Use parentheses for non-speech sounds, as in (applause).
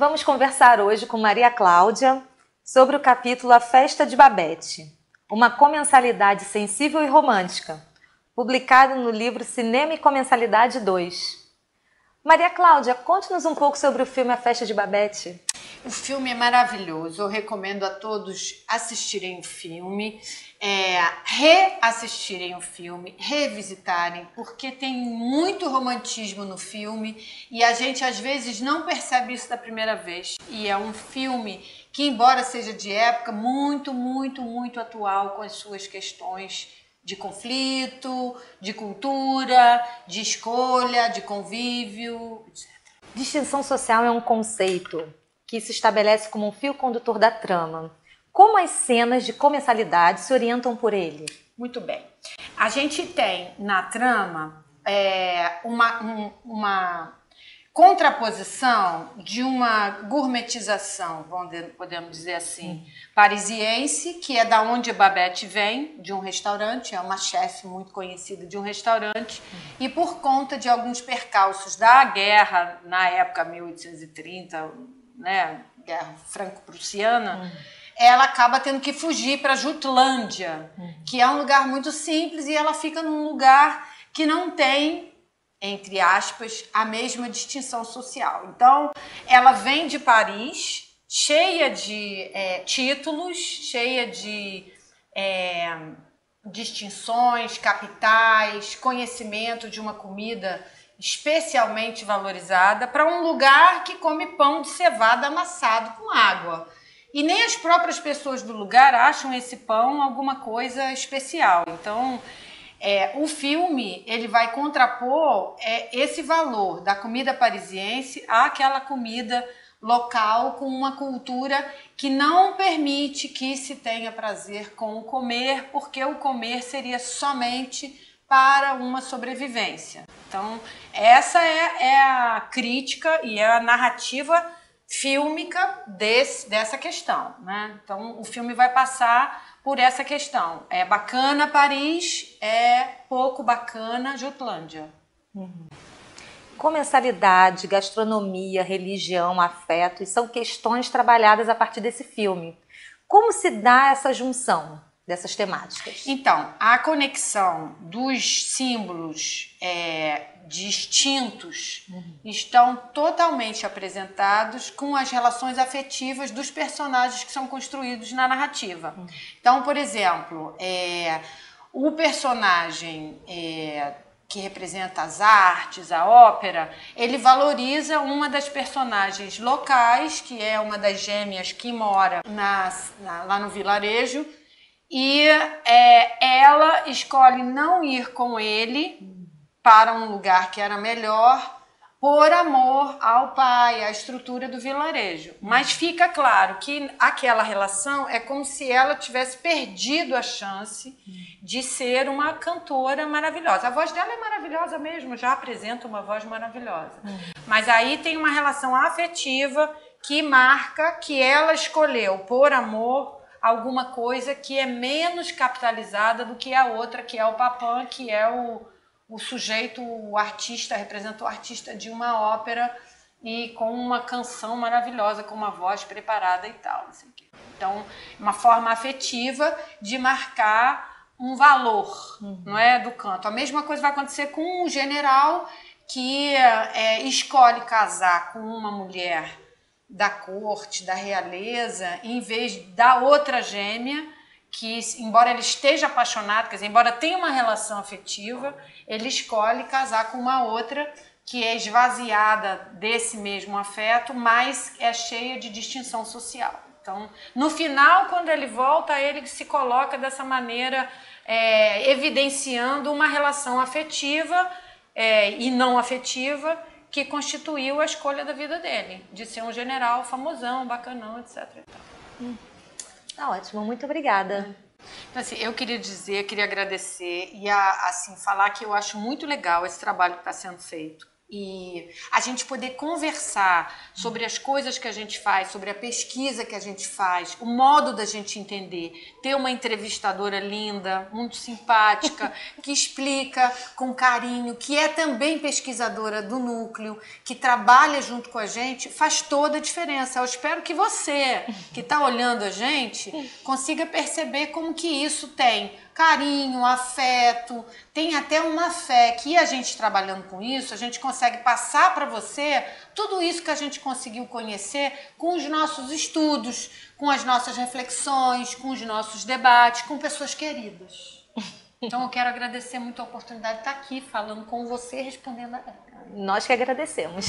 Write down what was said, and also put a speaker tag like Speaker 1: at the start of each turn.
Speaker 1: Vamos conversar hoje com Maria Cláudia sobre o capítulo A Festa de Babette, uma comensalidade sensível e romântica, publicado no livro Cinema e Comensalidade 2. Maria Cláudia, conte-nos um pouco sobre o filme A Festa de Babette.
Speaker 2: O filme é maravilhoso, eu recomendo a todos assistirem o filme é, reassistirem o filme, revisitarem, porque tem muito romantismo no filme e a gente às vezes não percebe isso da primeira vez. E é um filme que, embora seja de época, muito, muito, muito atual com as suas questões de conflito, de cultura, de escolha, de convívio, etc.
Speaker 1: Distinção social é um conceito que se estabelece como um fio condutor da trama como as cenas de comensalidade se orientam por ele?
Speaker 2: Muito bem. A gente tem na trama é, uma, um, uma contraposição de uma gourmetização, podemos dizer assim, parisiense, que é da onde Babette vem, de um restaurante, é uma chefe muito conhecida de um restaurante, e por conta de alguns percalços da guerra na época 1830, né, guerra franco-prussiana, hum ela acaba tendo que fugir para Jutlândia, uhum. que é um lugar muito simples e ela fica num lugar que não tem, entre aspas, a mesma distinção social. Então, ela vem de Paris, cheia de é, títulos, cheia de é, distinções, capitais, conhecimento de uma comida especialmente valorizada, para um lugar que come pão de cevada amassado com água. E nem as próprias pessoas do lugar acham esse pão alguma coisa especial. Então, é, o filme ele vai contrapor é, esse valor da comida parisiense àquela comida local com uma cultura que não permite que se tenha prazer com o comer, porque o comer seria somente para uma sobrevivência. Então, essa é, é a crítica e é a narrativa fílmica desse, dessa questão. Né? Então, o filme vai passar por essa questão. É bacana Paris, é pouco bacana Jutlândia.
Speaker 1: Uhum. Comensalidade, gastronomia, religião, afeto, são questões trabalhadas a partir desse filme. Como se dá essa junção? Dessas temáticas?
Speaker 2: Então, a conexão dos símbolos é, distintos uhum. estão totalmente apresentados com as relações afetivas dos personagens que são construídos na narrativa. Uhum. Então, por exemplo, é, o personagem é, que representa as artes, a ópera, ele valoriza uma das personagens locais, que é uma das gêmeas que mora na, na, lá no vilarejo, e é, ela escolhe não ir com ele para um lugar que era melhor por amor ao pai, à estrutura do vilarejo. Mas fica claro que aquela relação é como se ela tivesse perdido a chance de ser uma cantora maravilhosa. A voz dela é maravilhosa mesmo, já apresenta uma voz maravilhosa. Mas aí tem uma relação afetiva que marca que ela escolheu por amor alguma coisa que é menos capitalizada do que a outra, que é o Papin, que é o, o sujeito, o artista, representa o artista de uma ópera e com uma canção maravilhosa, com uma voz preparada e tal. Então, uma forma afetiva de marcar um valor, uhum. não é, do canto. A mesma coisa vai acontecer com um general que é, escolhe casar com uma mulher da corte, da realeza, em vez da outra gêmea, que, embora ele esteja apaixonado, quer dizer, embora tenha uma relação afetiva, ele escolhe casar com uma outra que é esvaziada desse mesmo afeto, mas é cheia de distinção social. Então, no final, quando ele volta, ele se coloca dessa maneira, é, evidenciando uma relação afetiva é, e não afetiva que constituiu a escolha da vida dele, de ser um general famosão, bacanão, etc.
Speaker 1: Hum. Tá ótimo, muito obrigada.
Speaker 2: Então, assim, eu queria dizer, queria agradecer e a, assim falar que eu acho muito legal esse trabalho que está sendo feito. E a gente poder conversar sobre as coisas que a gente faz, sobre a pesquisa que a gente faz, o modo da gente entender, ter uma entrevistadora linda, muito simpática, (laughs) que explica com carinho, que é também pesquisadora do núcleo, que trabalha junto com a gente, faz toda a diferença. Eu espero que você, que está olhando a gente, (laughs) consiga perceber como que isso tem carinho, afeto, tem até uma fé que a gente trabalhando com isso, a gente consegue passar para você tudo isso que a gente conseguiu conhecer com os nossos estudos, com as nossas reflexões, com os nossos debates, com pessoas queridas. (laughs) Então eu quero agradecer muito a oportunidade de estar aqui falando com você, respondendo a
Speaker 1: Nós que agradecemos.